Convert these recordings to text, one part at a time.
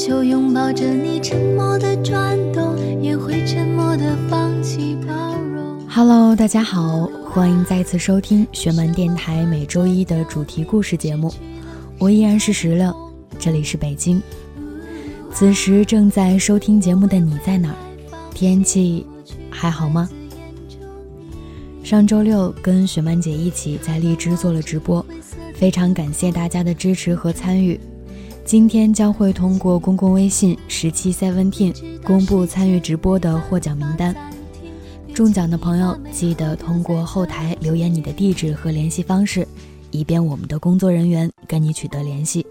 球拥抱着你，沉默的转动，也会沉默的放弃包容。Hello，大家好，欢迎再次收听学门电台每周一的主题故事节目，我依然是石榴，这里是北京。此时正在收听节目的你在哪？天气还好吗？上周六跟雪曼姐一起在荔枝做了直播，非常感谢大家的支持和参与。今天将会通过公共微信十七 seventeen 公布参与直播的获奖名单。中奖的朋友记得通过后台留言你的地址和联系方式，以便我们的工作人员跟你取得联系。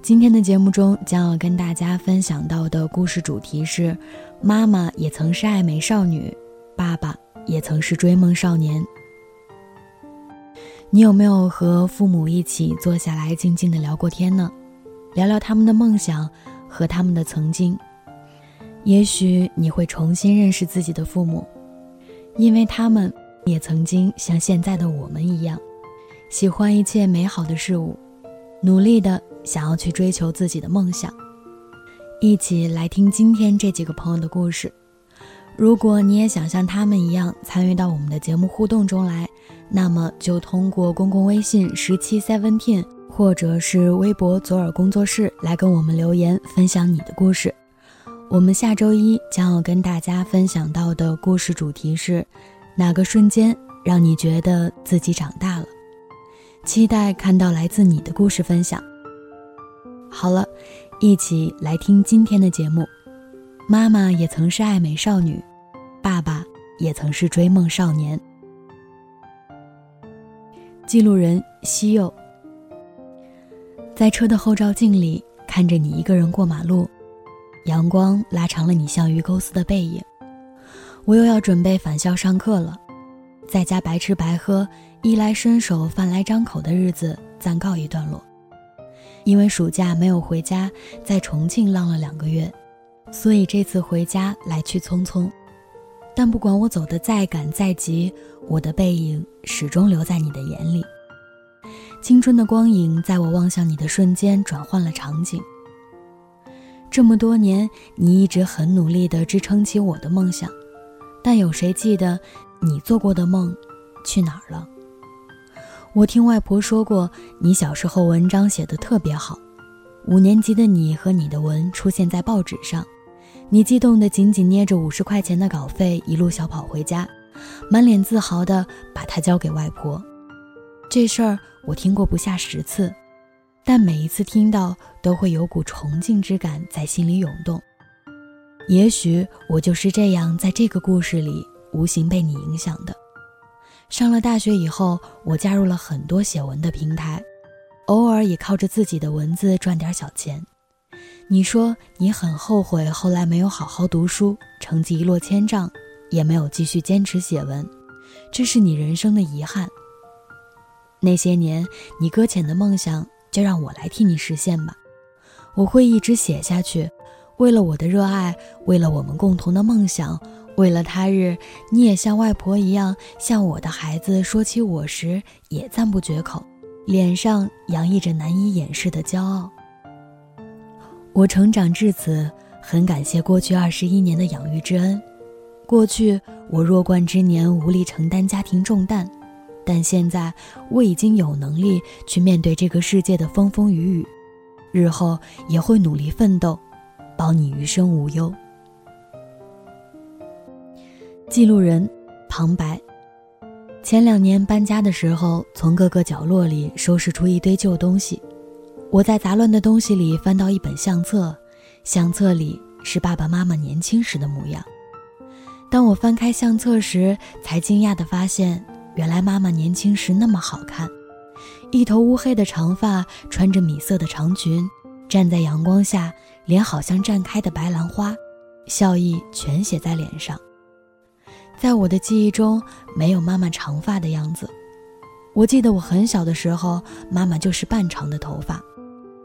今天的节目中将要跟大家分享到的故事主题是：妈妈也曾是爱美少女。爸爸也曾是追梦少年。你有没有和父母一起坐下来静静的聊过天呢？聊聊他们的梦想和他们的曾经。也许你会重新认识自己的父母，因为他们也曾经像现在的我们一样，喜欢一切美好的事物，努力的想要去追求自己的梦想。一起来听今天这几个朋友的故事。如果你也想像他们一样参与到我们的节目互动中来，那么就通过公共微信十七 seventeen 或者是微博左耳工作室来跟我们留言分享你的故事。我们下周一将要跟大家分享到的故事主题是哪个瞬间让你觉得自己长大了？期待看到来自你的故事分享。好了，一起来听今天的节目。妈妈也曾是爱美少女，爸爸也曾是追梦少年。记录人西柚，在车的后照镜里看着你一个人过马路，阳光拉长了你像鱼钩似的背影。我又要准备返校上课了，在家白吃白喝、衣来伸手、饭来张口的日子暂告一段落。因为暑假没有回家，在重庆浪了两个月。所以这次回家来去匆匆，但不管我走得再赶再急，我的背影始终留在你的眼里。青春的光影在我望向你的瞬间转换了场景。这么多年，你一直很努力地支撑起我的梦想，但有谁记得你做过的梦去哪儿了？我听外婆说过，你小时候文章写得特别好，五年级的你和你的文出现在报纸上。你激动地紧紧捏着五十块钱的稿费，一路小跑回家，满脸自豪地把它交给外婆。这事儿我听过不下十次，但每一次听到都会有股崇敬之感在心里涌动。也许我就是这样，在这个故事里无形被你影响的。上了大学以后，我加入了很多写文的平台，偶尔也靠着自己的文字赚点小钱。你说你很后悔后来没有好好读书，成绩一落千丈，也没有继续坚持写文，这是你人生的遗憾。那些年你搁浅的梦想，就让我来替你实现吧。我会一直写下去，为了我的热爱，为了我们共同的梦想，为了他日你也像外婆一样，向我的孩子说起我时也赞不绝口，脸上洋溢着难以掩饰的骄傲。我成长至此，很感谢过去二十一年的养育之恩。过去我弱冠之年无力承担家庭重担，但现在我已经有能力去面对这个世界的风风雨雨，日后也会努力奋斗，保你余生无忧。记录人旁白：前两年搬家的时候，从各个角落里收拾出一堆旧东西。我在杂乱的东西里翻到一本相册，相册里是爸爸妈妈年轻时的模样。当我翻开相册时，才惊讶地发现，原来妈妈年轻时那么好看，一头乌黑的长发，穿着米色的长裙，站在阳光下，脸好像绽开的白兰花，笑意全写在脸上。在我的记忆中，没有妈妈长发的样子。我记得我很小的时候，妈妈就是半长的头发。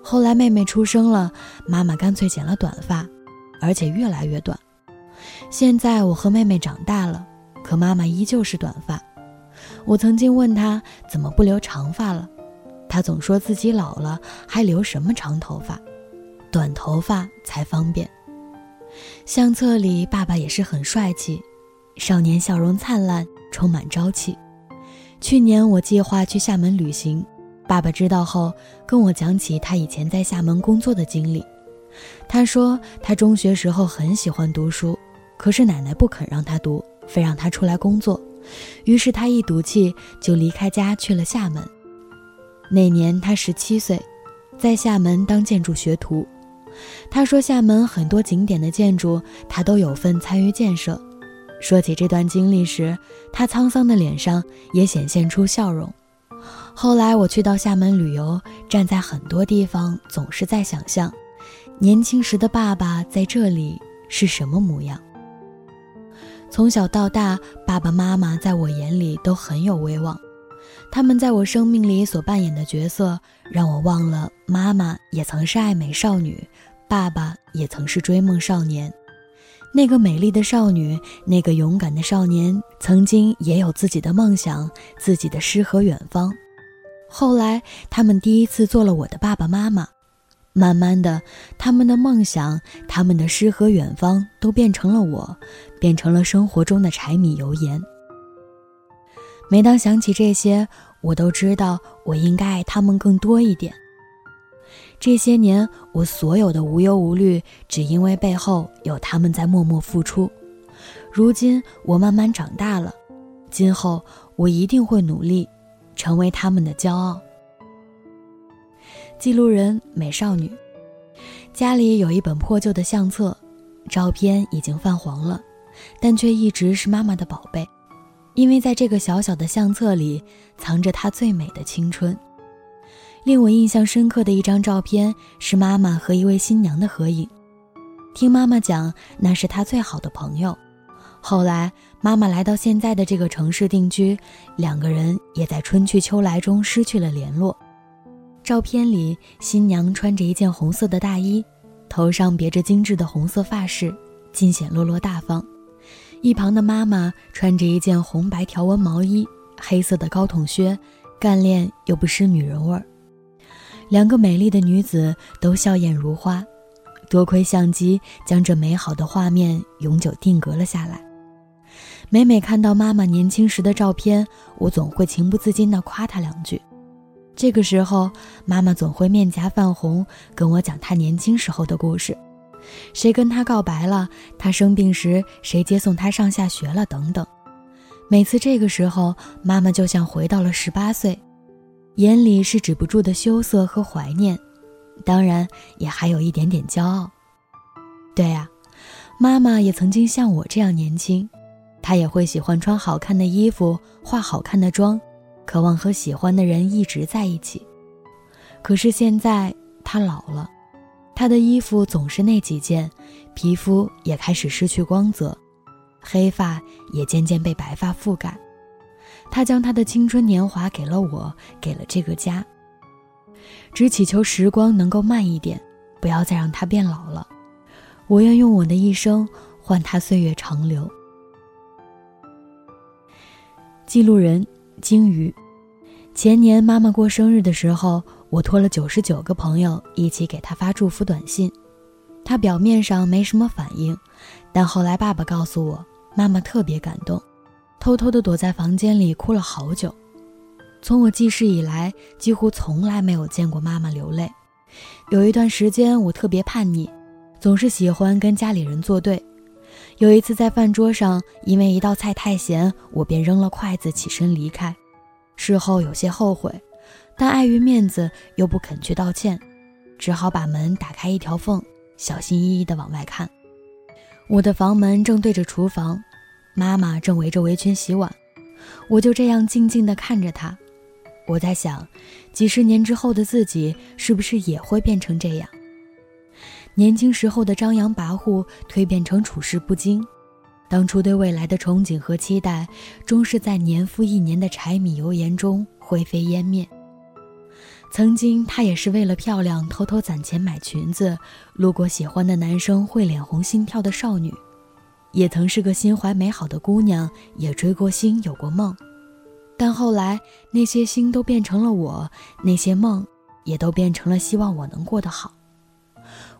后来妹妹出生了，妈妈干脆剪了短发，而且越来越短。现在我和妹妹长大了，可妈妈依旧是短发。我曾经问她怎么不留长发了，她总说自己老了还留什么长头发，短头发才方便。相册里爸爸也是很帅气，少年笑容灿烂，充满朝气。去年我计划去厦门旅行，爸爸知道后跟我讲起他以前在厦门工作的经历。他说他中学时候很喜欢读书，可是奶奶不肯让他读，非让他出来工作。于是他一赌气就离开家去了厦门。那年他十七岁，在厦门当建筑学徒。他说厦门很多景点的建筑他都有份参与建设。说起这段经历时，他沧桑的脸上也显现出笑容。后来我去到厦门旅游，站在很多地方，总是在想象，年轻时的爸爸在这里是什么模样。从小到大，爸爸妈妈在我眼里都很有威望，他们在我生命里所扮演的角色，让我忘了妈妈也曾是爱美少女，爸爸也曾是追梦少年。那个美丽的少女，那个勇敢的少年，曾经也有自己的梦想，自己的诗和远方。后来，他们第一次做了我的爸爸妈妈。慢慢的，他们的梦想，他们的诗和远方，都变成了我，变成了生活中的柴米油盐。每当想起这些，我都知道我应该爱他们更多一点。这些年，我所有的无忧无虑，只因为背后有他们在默默付出。如今，我慢慢长大了，今后我一定会努力，成为他们的骄傲。记录人美少女，家里有一本破旧的相册，照片已经泛黄了，但却一直是妈妈的宝贝，因为在这个小小的相册里，藏着她最美的青春。令我印象深刻的一张照片是妈妈和一位新娘的合影，听妈妈讲，那是她最好的朋友。后来妈妈来到现在的这个城市定居，两个人也在春去秋来中失去了联络。照片里，新娘穿着一件红色的大衣，头上别着精致的红色发饰，尽显落落大方。一旁的妈妈穿着一件红白条纹毛衣，黑色的高筒靴，干练又不失女人味儿。两个美丽的女子都笑靥如花，多亏相机将这美好的画面永久定格了下来。每每看到妈妈年轻时的照片，我总会情不自禁地夸她两句。这个时候，妈妈总会面颊泛红，跟我讲她年轻时候的故事，谁跟她告白了，她生病时谁接送她上下学了，等等。每次这个时候，妈妈就像回到了十八岁，眼里是止不住的羞涩和怀念，当然也还有一点点骄傲。对呀，妈妈也曾经像我这样年轻，他也会喜欢穿好看的衣服，化好看的妆。渴望和喜欢的人一直在一起，可是现在他老了，他的衣服总是那几件，皮肤也开始失去光泽，黑发也渐渐被白发覆盖。他将他的青春年华给了我，给了这个家。只祈求时光能够慢一点，不要再让他变老了。我愿用我的一生换他岁月长留。记录人。鲸鱼，前年妈妈过生日的时候，我托了九十九个朋友一起给她发祝福短信。她表面上没什么反应，但后来爸爸告诉我，妈妈特别感动，偷偷的躲在房间里哭了好久。从我记事以来，几乎从来没有见过妈妈流泪。有一段时间，我特别叛逆，总是喜欢跟家里人作对。有一次在饭桌上，因为一道菜太咸，我便扔了筷子起身离开。事后有些后悔，但碍于面子又不肯去道歉，只好把门打开一条缝，小心翼翼地往外看。我的房门正对着厨房，妈妈正围着围裙洗碗，我就这样静静地看着她。我在想，几十年之后的自己是不是也会变成这样？年轻时候的张扬跋扈蜕变成处事不惊，当初对未来的憧憬和期待，终是在年复一年的柴米油盐中灰飞烟灭。曾经，她也是为了漂亮偷偷攒钱买裙子，路过喜欢的男生会脸红心跳的少女。也曾是个心怀美好的姑娘，也追过星，有过梦。但后来那些星都变成了我，那些梦也都变成了希望我能过得好。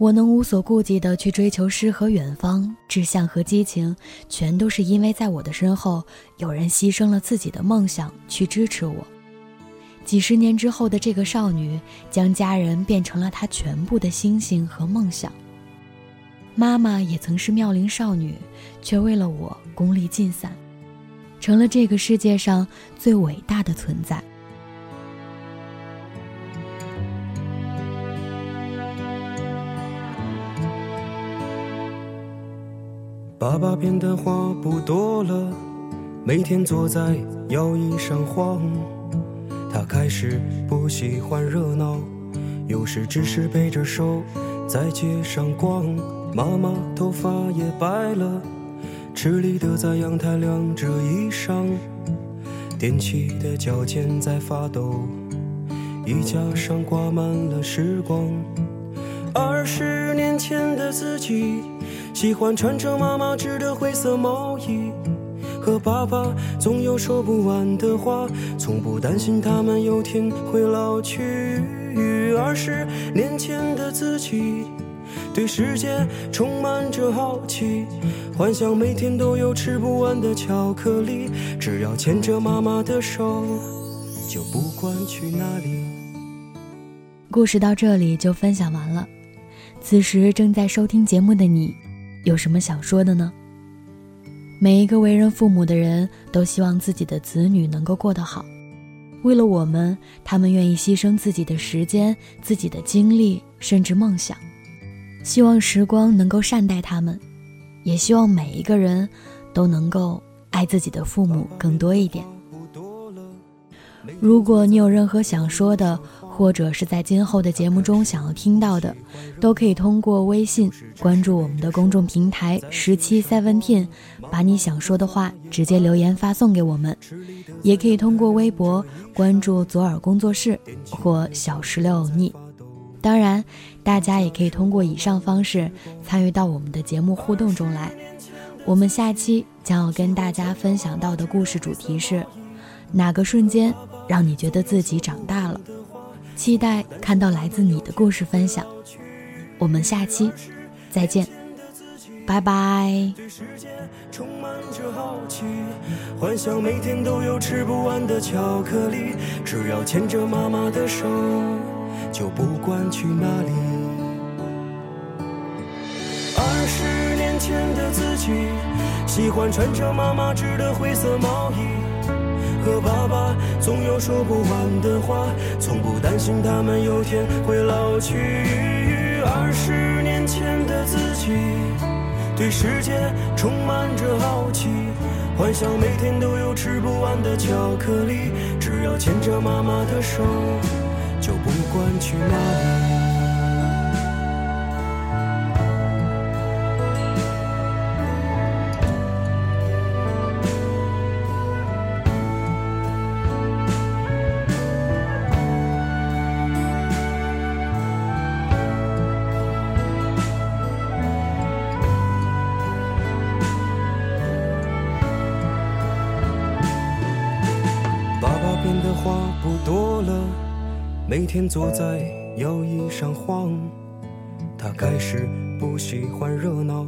我能无所顾忌地去追求诗和远方、志向和激情，全都是因为在我的身后有人牺牲了自己的梦想去支持我。几十年之后的这个少女，将家人变成了她全部的星星和梦想。妈妈也曾是妙龄少女，却为了我功力尽散。成了这个世界上最伟大的存在。爸爸变的话不多了，每天坐在摇椅上晃。他开始不喜欢热闹，有时只是背着手在街上逛。妈妈头发也白了。吃力的在阳台晾着衣裳，踮起的脚尖在发抖，衣架上挂满了时光。二十年前的自己，喜欢穿着妈妈织的灰色毛衣，和爸爸总有说不完的话，从不担心他们有天会老去。二十年前的自己。对世界充满着好奇，幻想每天都有吃不完的巧克力。只要牵着妈妈的手，就不管去哪里。故事到这里就分享完了。此时正在收听节目的你，有什么想说的呢？每一个为人父母的人都希望自己的子女能够过得好。为了我们，他们愿意牺牲自己的时间、自己的精力，甚至梦想。希望时光能够善待他们，也希望每一个人都能够爱自己的父母更多一点。如果你有任何想说的，或者是在今后的节目中想要听到的，都可以通过微信关注我们的公众平台十七 Seventeen，把你想说的话直接留言发送给我们；也可以通过微博关注左耳工作室或小石榴欧尼。当然，大家也可以通过以上方式参与到我们的节目互动中来。我们下期将要跟大家分享到的故事主题是：哪个瞬间让你觉得自己长大了？期待看到来自你的故事分享。我们下期再见，拜拜。充满着好奇幻想每天都有吃不完的巧克力，只要牵着妈妈的手。就不管去哪里。二十年前的自己，喜欢穿着妈妈织的灰色毛衣，和爸爸总有说不完的话，从不担心他们有天会老去。二十年前的自己，对世界充满着好奇，幻想每天都有吃不完的巧克力，只要牵着妈妈的手。就不管去哪里。天坐在摇椅上晃，他开始不喜欢热闹，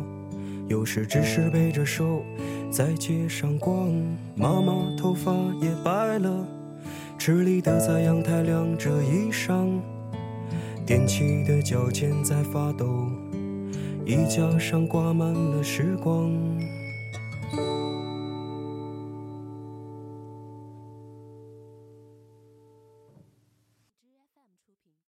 有时只是背着手在街上逛。妈妈头发也白了，吃力的在阳台晾着衣裳，踮起的脚尖在发抖，衣架上挂满了时光。